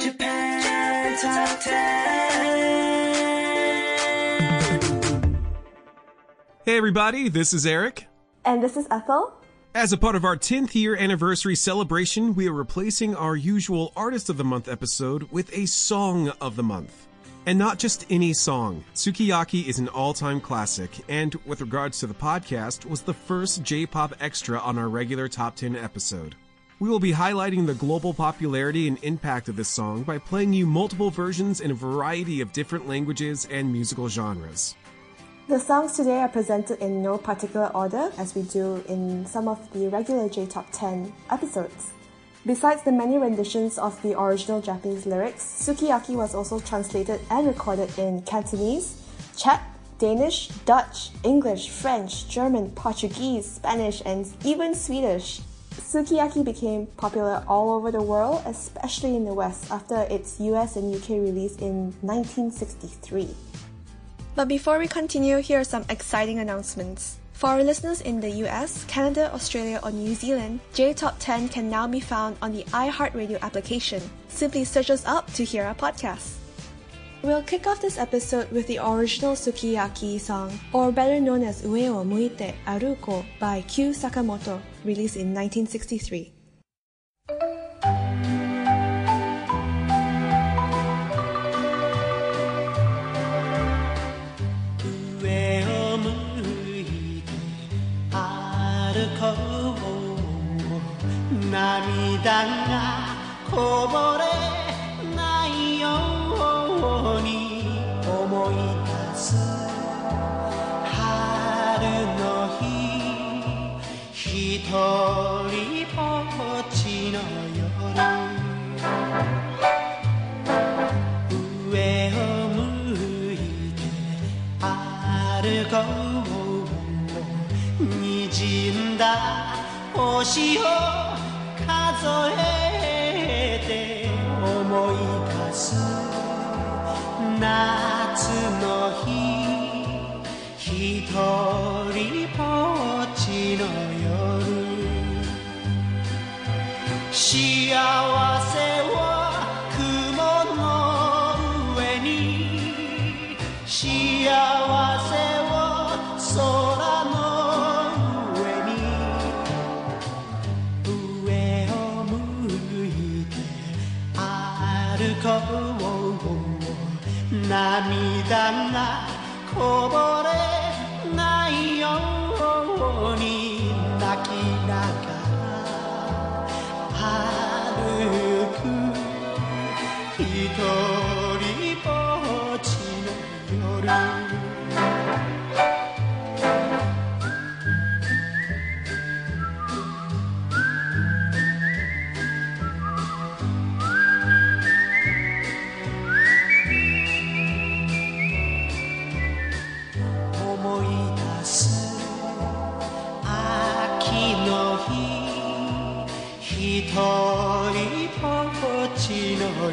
Japan Top 10. Hey, everybody, this is Eric. And this is Ethel. As a part of our 10th year anniversary celebration, we are replacing our usual Artist of the Month episode with a Song of the Month. And not just any song. Sukiyaki is an all time classic, and with regards to the podcast, was the first J pop extra on our regular top 10 episode. We will be highlighting the global popularity and impact of this song by playing you multiple versions in a variety of different languages and musical genres. The songs today are presented in no particular order as we do in some of the regular J Top 10 episodes. Besides the many renditions of the original Japanese lyrics, Sukiyaki was also translated and recorded in Cantonese, Czech, Danish, Dutch, English, French, German, Portuguese, Spanish, and even Swedish. Sukiyaki became popular all over the world, especially in the West, after its US and UK release in 1963. But before we continue, here are some exciting announcements. For our listeners in the US, Canada, Australia, or New Zealand, J Top 10 can now be found on the iHeartRadio application. Simply search us up to hear our podcast. We'll kick off this episode with the original Sukiyaki song, or better known as Ue o Muite Aruko by Kyu Sakamoto, released in 1963.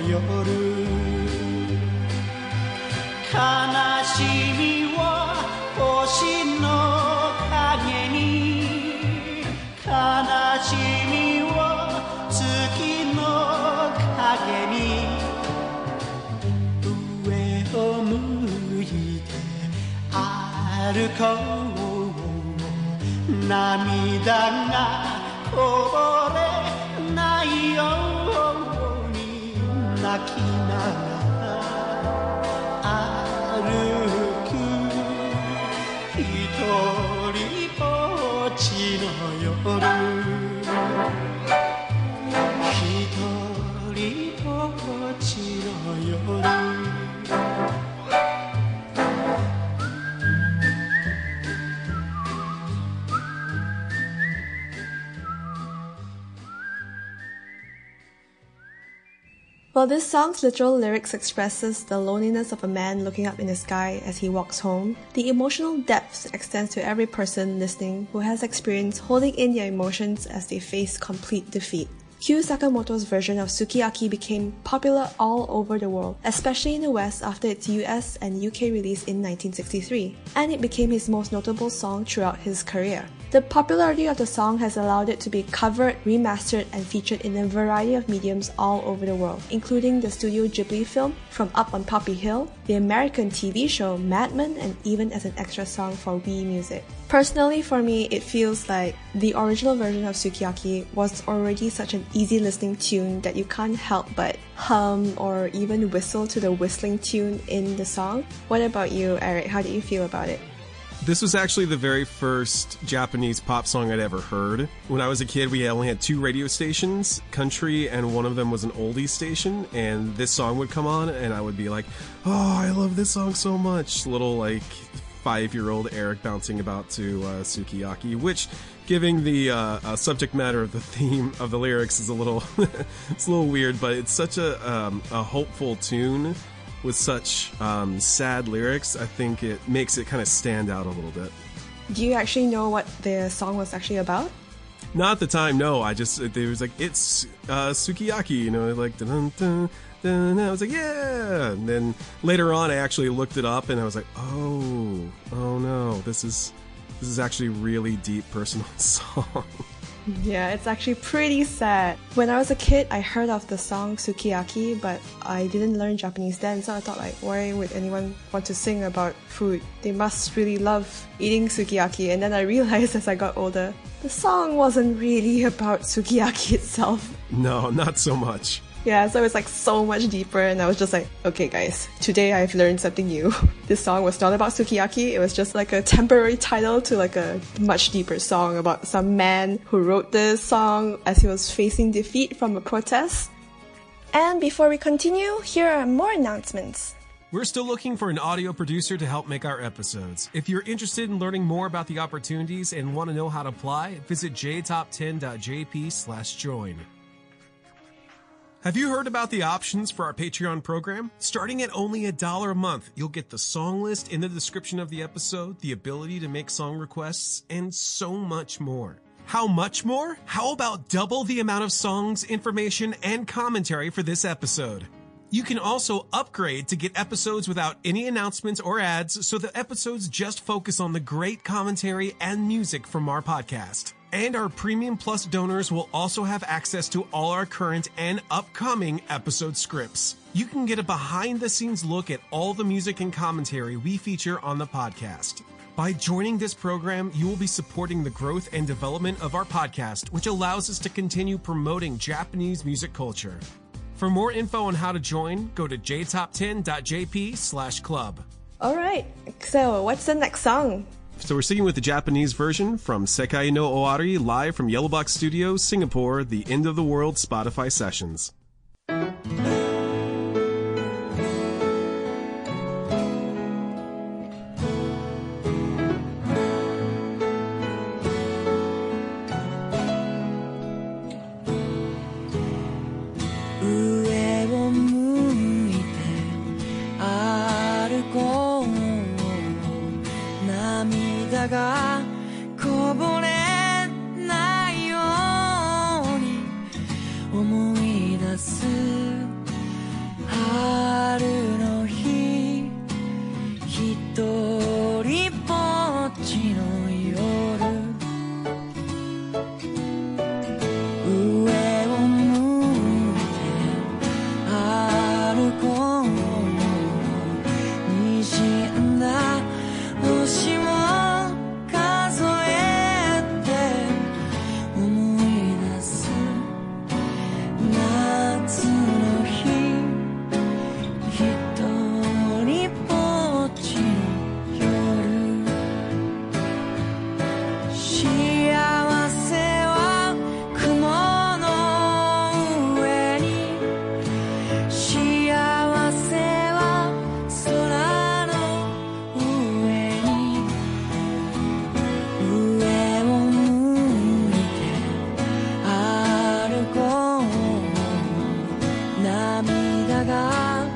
夜悲しみは星の影に。悲しみは月の影に。上を向いて歩こう。涙がこぼれないよう。に泣き Well, this song's literal lyrics expresses the loneliness of a man looking up in the sky as he walks home. The emotional depth extends to every person listening who has experienced holding in their emotions as they face complete defeat. Kyu Sakamoto's version of Sukiyaki became popular all over the world, especially in the West after its US and UK release in 1963, and it became his most notable song throughout his career. The popularity of the song has allowed it to be covered, remastered, and featured in a variety of mediums all over the world, including the Studio Ghibli film From Up on Poppy Hill, the American TV show Mad Men, and even as an extra song for Wii Music. Personally, for me, it feels like the original version of Sukiyaki was already such an easy listening tune that you can't help but hum or even whistle to the whistling tune in the song. What about you, Eric? How did you feel about it? This was actually the very first Japanese pop song I'd ever heard. When I was a kid, we only had two radio stations, country, and one of them was an oldie station. And this song would come on, and I would be like, "Oh, I love this song so much!" Little like five-year-old Eric bouncing about to uh, Sukiyaki, which, giving the uh, uh, subject matter of the theme of the lyrics, is a little it's a little weird, but it's such a um, a hopeful tune with such um, sad lyrics, I think it makes it kind of stand out a little bit. Do you actually know what the song was actually about? Not at the time, no. I just it was like it's uh, sukiyaki, you know, like dun dun dun. I was like, yeah. And then later on, I actually looked it up, and I was like, oh, oh no, this is this is actually a really deep personal song. Yeah, it's actually pretty sad. When I was a kid, I heard of the song Sukiyaki, but I didn't learn Japanese then, so I thought like, why would anyone want to sing about food? They must really love eating sukiyaki. And then I realized as I got older, the song wasn't really about sukiyaki itself. No, not so much. Yeah, so it's like so much deeper, and I was just like, okay, guys, today I've learned something new. This song was not about sukiyaki, it was just like a temporary title to like a much deeper song about some man who wrote this song as he was facing defeat from a protest. And before we continue, here are more announcements. We're still looking for an audio producer to help make our episodes. If you're interested in learning more about the opportunities and want to know how to apply, visit jtop10.jp slash join. Have you heard about the options for our Patreon program? Starting at only a dollar a month, you'll get the song list in the description of the episode, the ability to make song requests, and so much more. How much more? How about double the amount of songs, information, and commentary for this episode? You can also upgrade to get episodes without any announcements or ads, so the episodes just focus on the great commentary and music from our podcast. And our Premium Plus donors will also have access to all our current and upcoming episode scripts. You can get a behind the scenes look at all the music and commentary we feature on the podcast. By joining this program, you will be supporting the growth and development of our podcast, which allows us to continue promoting Japanese music culture. For more info on how to join, go to jtop10.jp slash club. All right, so what's the next song? So we're sticking with the Japanese version from Sekai no Owari live from Yellowbox Studios, Singapore, the End of the World Spotify sessions. 那。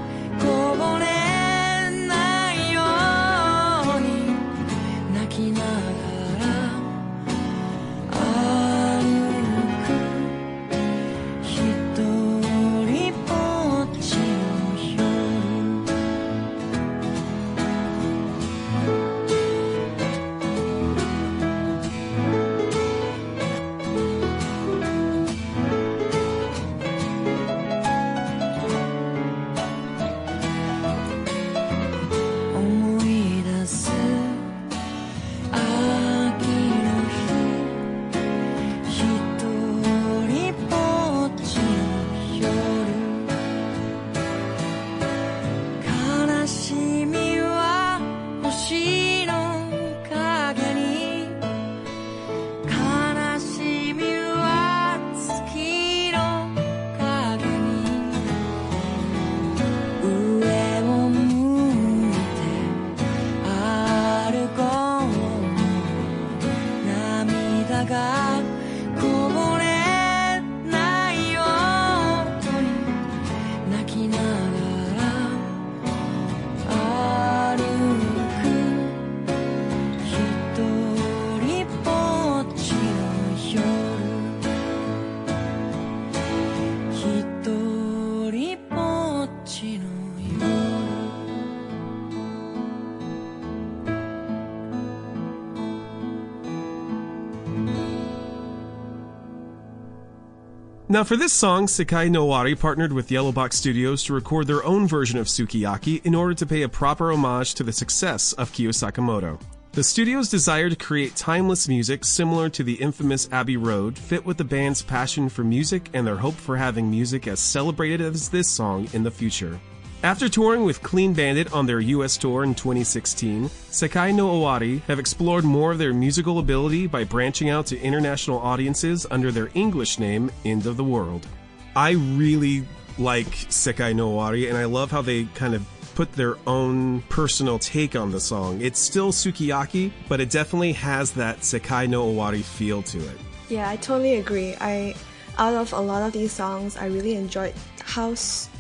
Now, for this song, Sekai no Owari partnered with Yellow Box Studios to record their own version of Sukiyaki in order to pay a proper homage to the success of Kyu Sakamoto. The studio's desire to create timeless music similar to the infamous Abbey Road fit with the band's passion for music and their hope for having music as celebrated as this song in the future. After touring with Clean Bandit on their US tour in 2016, Sekai no Owari have explored more of their musical ability by branching out to international audiences under their English name, End of the World. I really like Sekai no Owari, and I love how they kind of put their own personal take on the song. It's still Sukiyaki, but it definitely has that Sekai no Owari feel to it. Yeah, I totally agree. I out of a lot of these songs, I really enjoyed how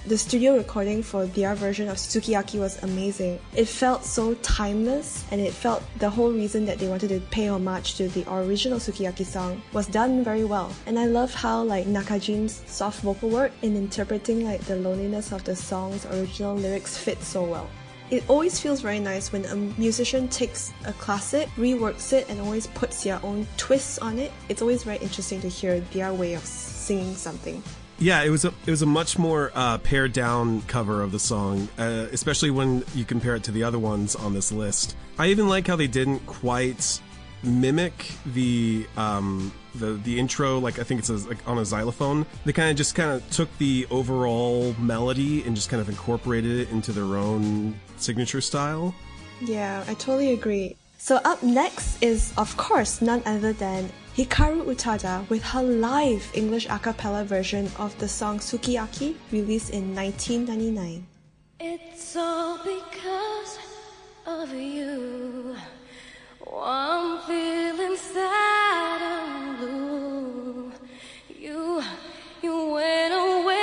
the studio recording for their version of Sukiyaki was amazing. It felt so timeless, and it felt the whole reason that they wanted to pay homage to the original Sukiyaki song was done very well. And I love how like Nakajin's soft vocal work in interpreting like the loneliness of the song's original lyrics fit so well. It always feels very nice when a musician takes a classic, reworks it, and always puts their own twists on it. It's always very interesting to hear their way of singing something. Yeah, it was a it was a much more uh, pared down cover of the song, uh, especially when you compare it to the other ones on this list. I even like how they didn't quite mimic the um, the the intro. Like I think it's a, like on a xylophone. They kind of just kind of took the overall melody and just kind of incorporated it into their own signature style. Yeah, I totally agree. So up next is, of course, none other than Hikaru Utada with her live English a cappella version of the song Sukiyaki, released in 1999. It's all because of you. I'm feeling sad and blue. You, you went away.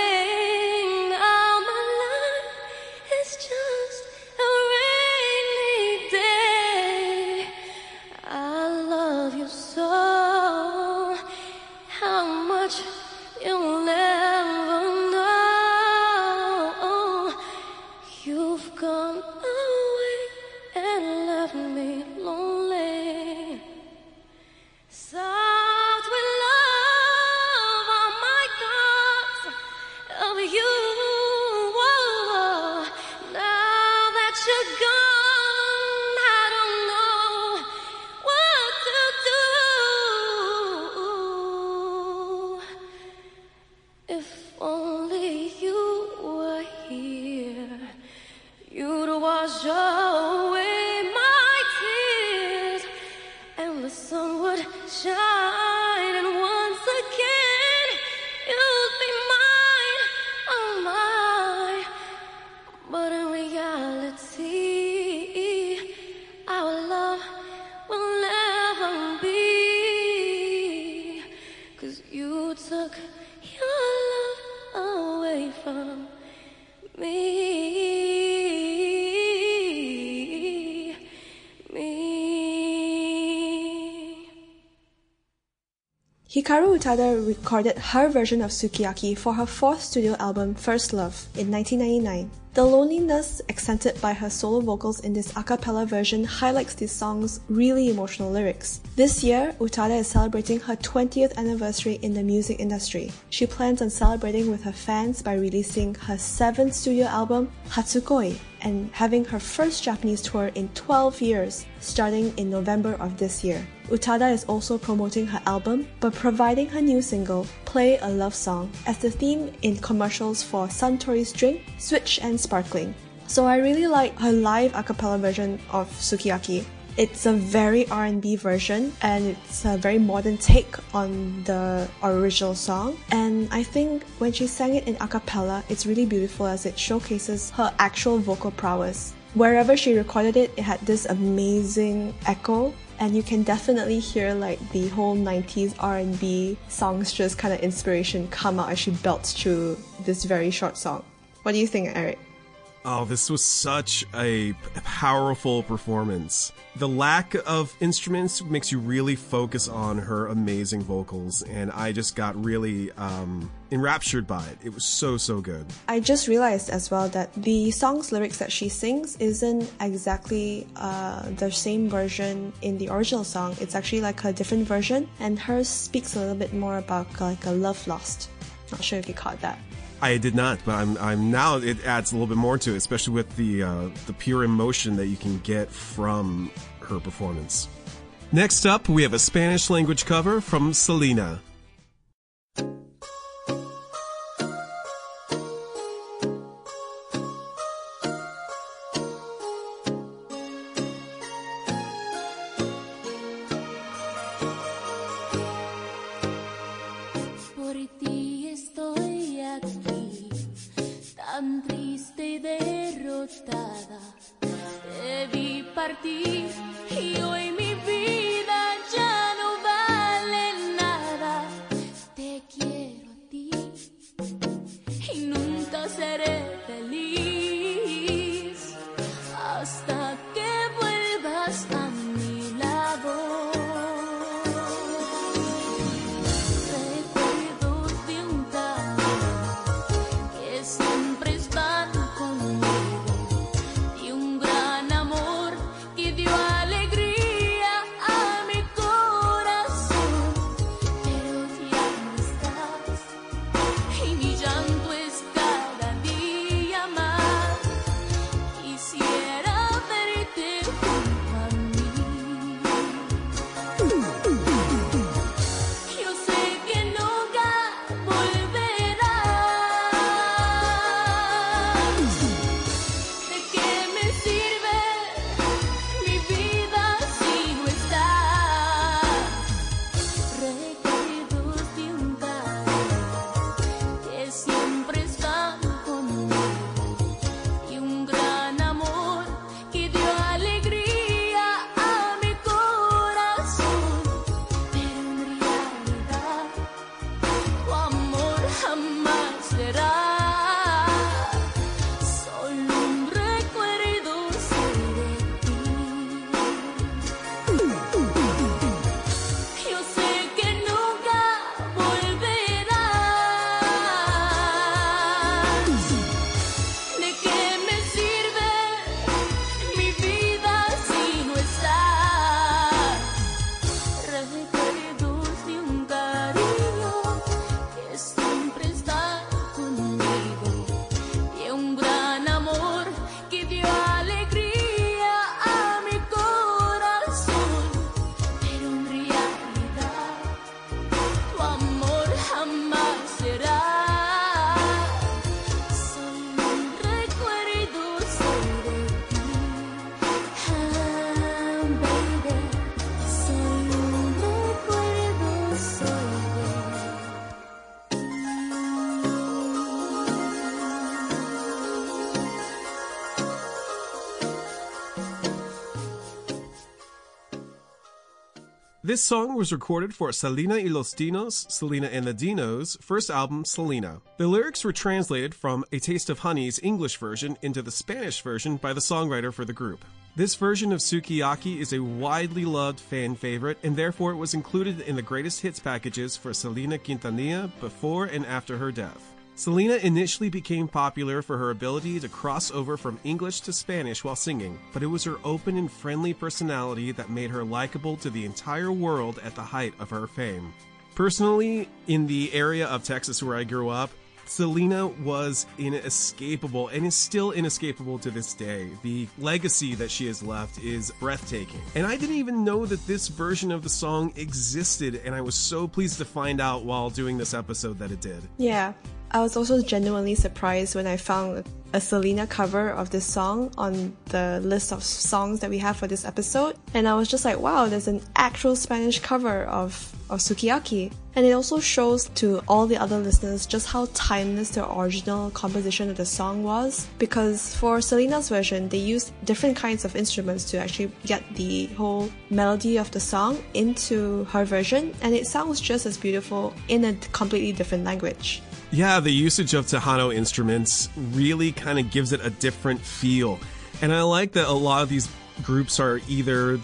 Hikaru Utada recorded her version of Sukiyaki for her fourth studio album First Love in 1999. The loneliness accented by her solo vocals in this a cappella version highlights this song's really emotional lyrics. This year, Utada is celebrating her 20th anniversary in the music industry. She plans on celebrating with her fans by releasing her seventh studio album, Hatsukoi, and having her first Japanese tour in 12 years, starting in November of this year. Utada is also promoting her album by providing her new single, Play a Love Song, as the theme in commercials for Suntory's drink, Switch and Sparkling. So I really like her live a cappella version of Sukiyaki. It's a very R&B version and it's a very modern take on the original song. And I think when she sang it in a cappella, it's really beautiful as it showcases her actual vocal prowess. Wherever she recorded it, it had this amazing echo and you can definitely hear like the whole 90s R&B songstress kind of inspiration come out as she belts through this very short song. What do you think, Eric? Oh, this was such a powerful performance. The lack of instruments makes you really focus on her amazing vocals, and I just got really um, enraptured by it. It was so, so good. I just realized as well that the song's lyrics that she sings isn't exactly uh, the same version in the original song. It's actually like a different version, and hers speaks a little bit more about like a love lost. Not sure if you caught that. I did not, but I'm I'm now it adds a little bit more to it, especially with the uh, the pure emotion that you can get from her performance. Next up, we have a Spanish language cover from Selena. ti. This song was recorded for Selena y los Dinos, Selena and the Dinos' first album, Selena. The lyrics were translated from A Taste of Honey's English version into the Spanish version by the songwriter for the group. This version of Sukiyaki is a widely loved fan favorite, and therefore it was included in the greatest hits packages for Selena Quintanilla before and after her death. Selena initially became popular for her ability to cross over from English to Spanish while singing, but it was her open and friendly personality that made her likable to the entire world at the height of her fame. Personally, in the area of Texas where I grew up, Selena was inescapable and is still inescapable to this day. The legacy that she has left is breathtaking. And I didn't even know that this version of the song existed, and I was so pleased to find out while doing this episode that it did. Yeah, I was also genuinely surprised when I found a Selena cover of this song on the list of songs that we have for this episode. And I was just like, wow, there's an actual Spanish cover of, of Sukiyaki. And it also shows to all the other listeners just how timeless the original composition of the song was. Because for Selena's version, they used different kinds of instruments to actually get the whole melody of the song into her version. And it sounds just as beautiful in a completely different language. Yeah, the usage of Tejano instruments really kind of gives it a different feel. And I like that a lot of these groups are either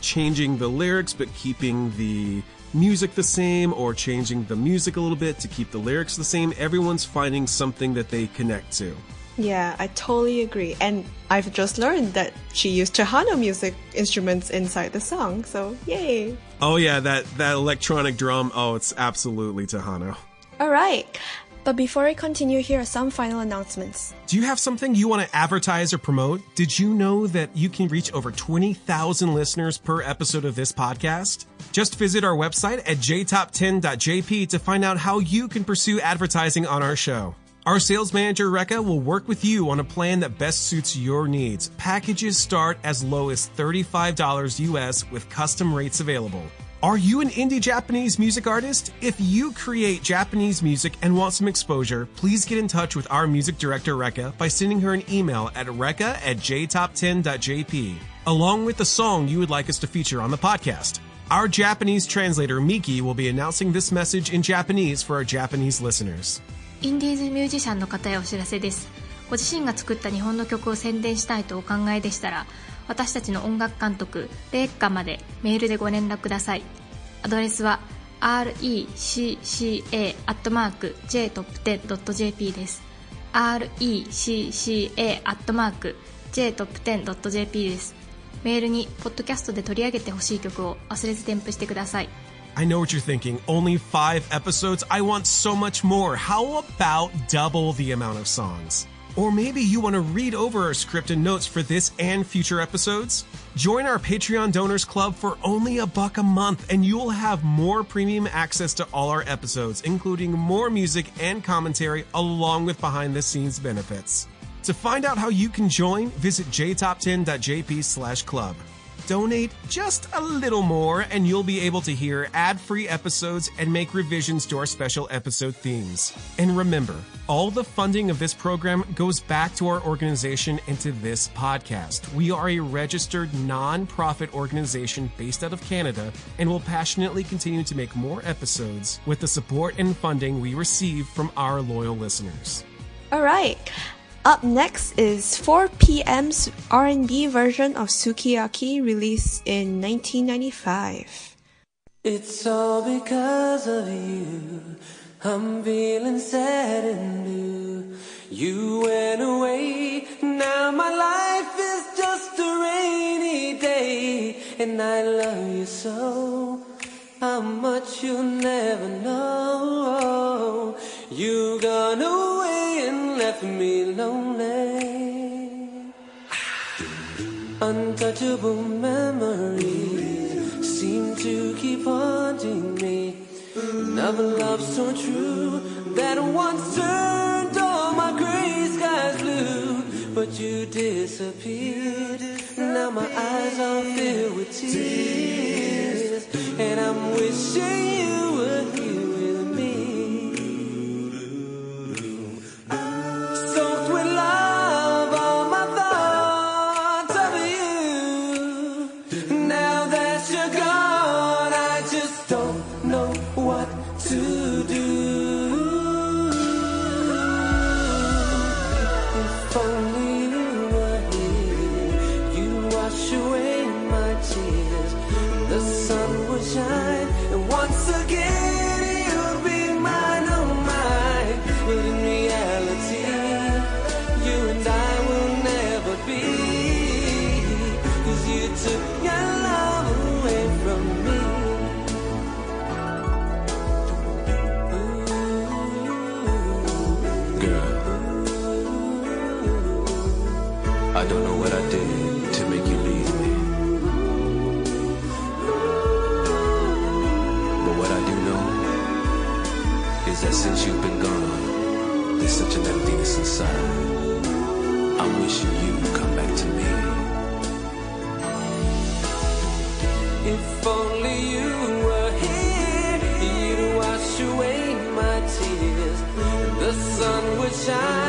changing the lyrics but keeping the music the same or changing the music a little bit to keep the lyrics the same. Everyone's finding something that they connect to. Yeah, I totally agree. And I've just learned that she used Tejano music instruments inside the song, so yay! Oh yeah, that that electronic drum, oh, it's absolutely Tejano. Alright, but before we continue, here are some final announcements. Do you have something you want to advertise or promote? Did you know that you can reach over 20,000 listeners per episode of this podcast? Just visit our website at jtop10.jp to find out how you can pursue advertising on our show. Our sales manager, Rekka, will work with you on a plan that best suits your needs. Packages start as low as $35 US with custom rates available. Are you an indie Japanese music artist? If you create Japanese music and want some exposure, please get in touch with our music director, Reka by sending her an email at recca at jtop10.jp, along with the song you would like us to feature on the podcast. Our Japanese translator, Miki, will be announcing this message in Japanese for our Japanese listeners. インディーズミュージシャンの方へお知らせです。ご自身が作った日本の曲を宣伝したいとお考えでしたら、私たちの音楽監督レイカまでメールでご連絡くださいアドレスは recca.jtop10.jp です recca.jtop10.jp ですメールにポッドキャストで取り上げてほしい曲を忘れず添付してください I know what you're thinking. Only five episodes? I want so much more. How about double the amount of songs? Or maybe you want to read over our script and notes for this and future episodes? Join our Patreon Donors Club for only a buck a month and you'll have more premium access to all our episodes, including more music and commentary along with behind the scenes benefits. To find out how you can join, visit jtop10.jp slash club. Donate just a little more and you'll be able to hear ad-free episodes and make revisions to our special episode themes. And remember, all the funding of this program goes back to our organization and to this podcast. We are a registered non-profit organization based out of Canada and will passionately continue to make more episodes with the support and funding we receive from our loyal listeners. Alright, up next is 4PM's R&B version of Sukiyaki released in 1995. It's all because of you. I'm feeling sad and blue. You went away. Now my life is just a rainy day. And I love you so. How much you'll never know. You gone Untouchable memories seem to keep haunting me. Another love so true that once turned all my gray skies blue. But you disappeared. Now my eyes are filled with tears. And I'm wishing you shine,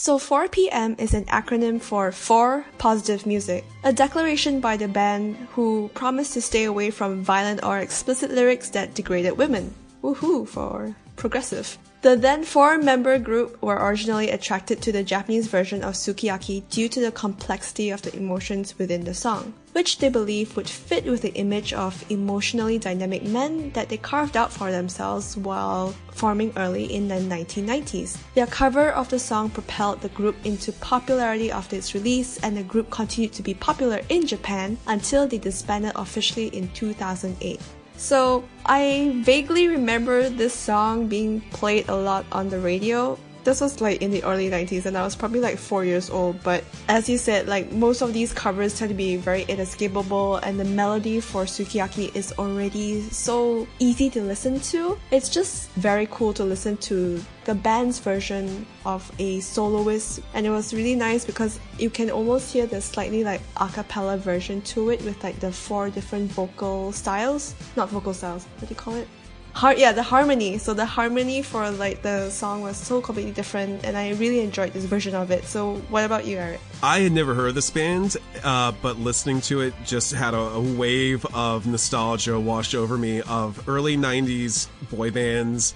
So 4PM is an acronym for For Positive Music, a declaration by the band who promised to stay away from violent or explicit lyrics that degraded women. Woohoo for progressive. The then four member group were originally attracted to the Japanese version of Sukiyaki due to the complexity of the emotions within the song, which they believe would fit with the image of emotionally dynamic men that they carved out for themselves while forming early in the 1990s. Their cover of the song propelled the group into popularity after its release, and the group continued to be popular in Japan until they disbanded officially in 2008. So I vaguely remember this song being played a lot on the radio. This was like in the early 90s and I was probably like 4 years old, but as you said, like most of these covers tend to be very inescapable and the melody for Sukiyaki is already so easy to listen to. It's just very cool to listen to the band's version of a soloist and it was really nice because you can almost hear the slightly like a cappella version to it with like the four different vocal styles not vocal styles what do you call it Har- yeah the harmony so the harmony for like the song was so completely different and i really enjoyed this version of it so what about you eric I had never heard this band, uh, but listening to it just had a, a wave of nostalgia wash over me of early 90s boy bands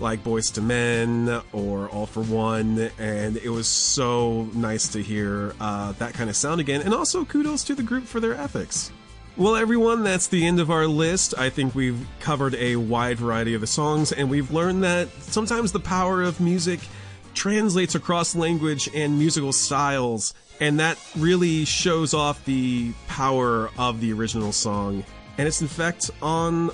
like Boyz II Men or All-4-One, and it was so nice to hear uh, that kind of sound again. And also kudos to the group for their ethics. Well, everyone, that's the end of our list. I think we've covered a wide variety of the songs, and we've learned that sometimes the power of music translates across language and musical styles, and that really shows off the power of the original song and its effect on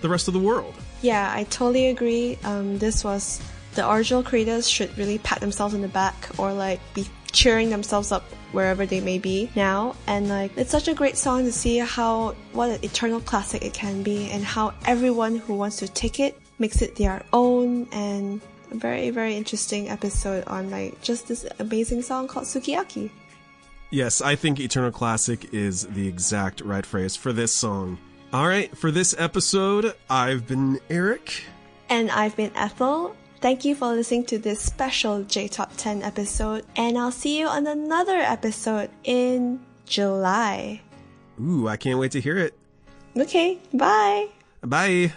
the rest of the world. Yeah, I totally agree. Um, this was the original creators should really pat themselves on the back or like be cheering themselves up wherever they may be now. And like, it's such a great song to see how what an eternal classic it can be, and how everyone who wants to take it makes it their own. And a very very interesting episode on like just this amazing song called Sukiyaki. Yes, I think Eternal Classic is the exact right phrase for this song. All right, for this episode, I've been Eric. And I've been Ethel. Thank you for listening to this special J Top 10 episode, and I'll see you on another episode in July. Ooh, I can't wait to hear it. Okay, bye. Bye.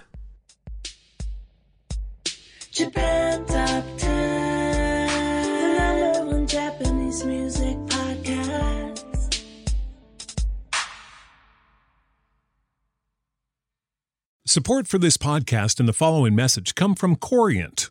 Japan Top 10, the number one Japanese music podcast. Support for this podcast and the following message come from Corient.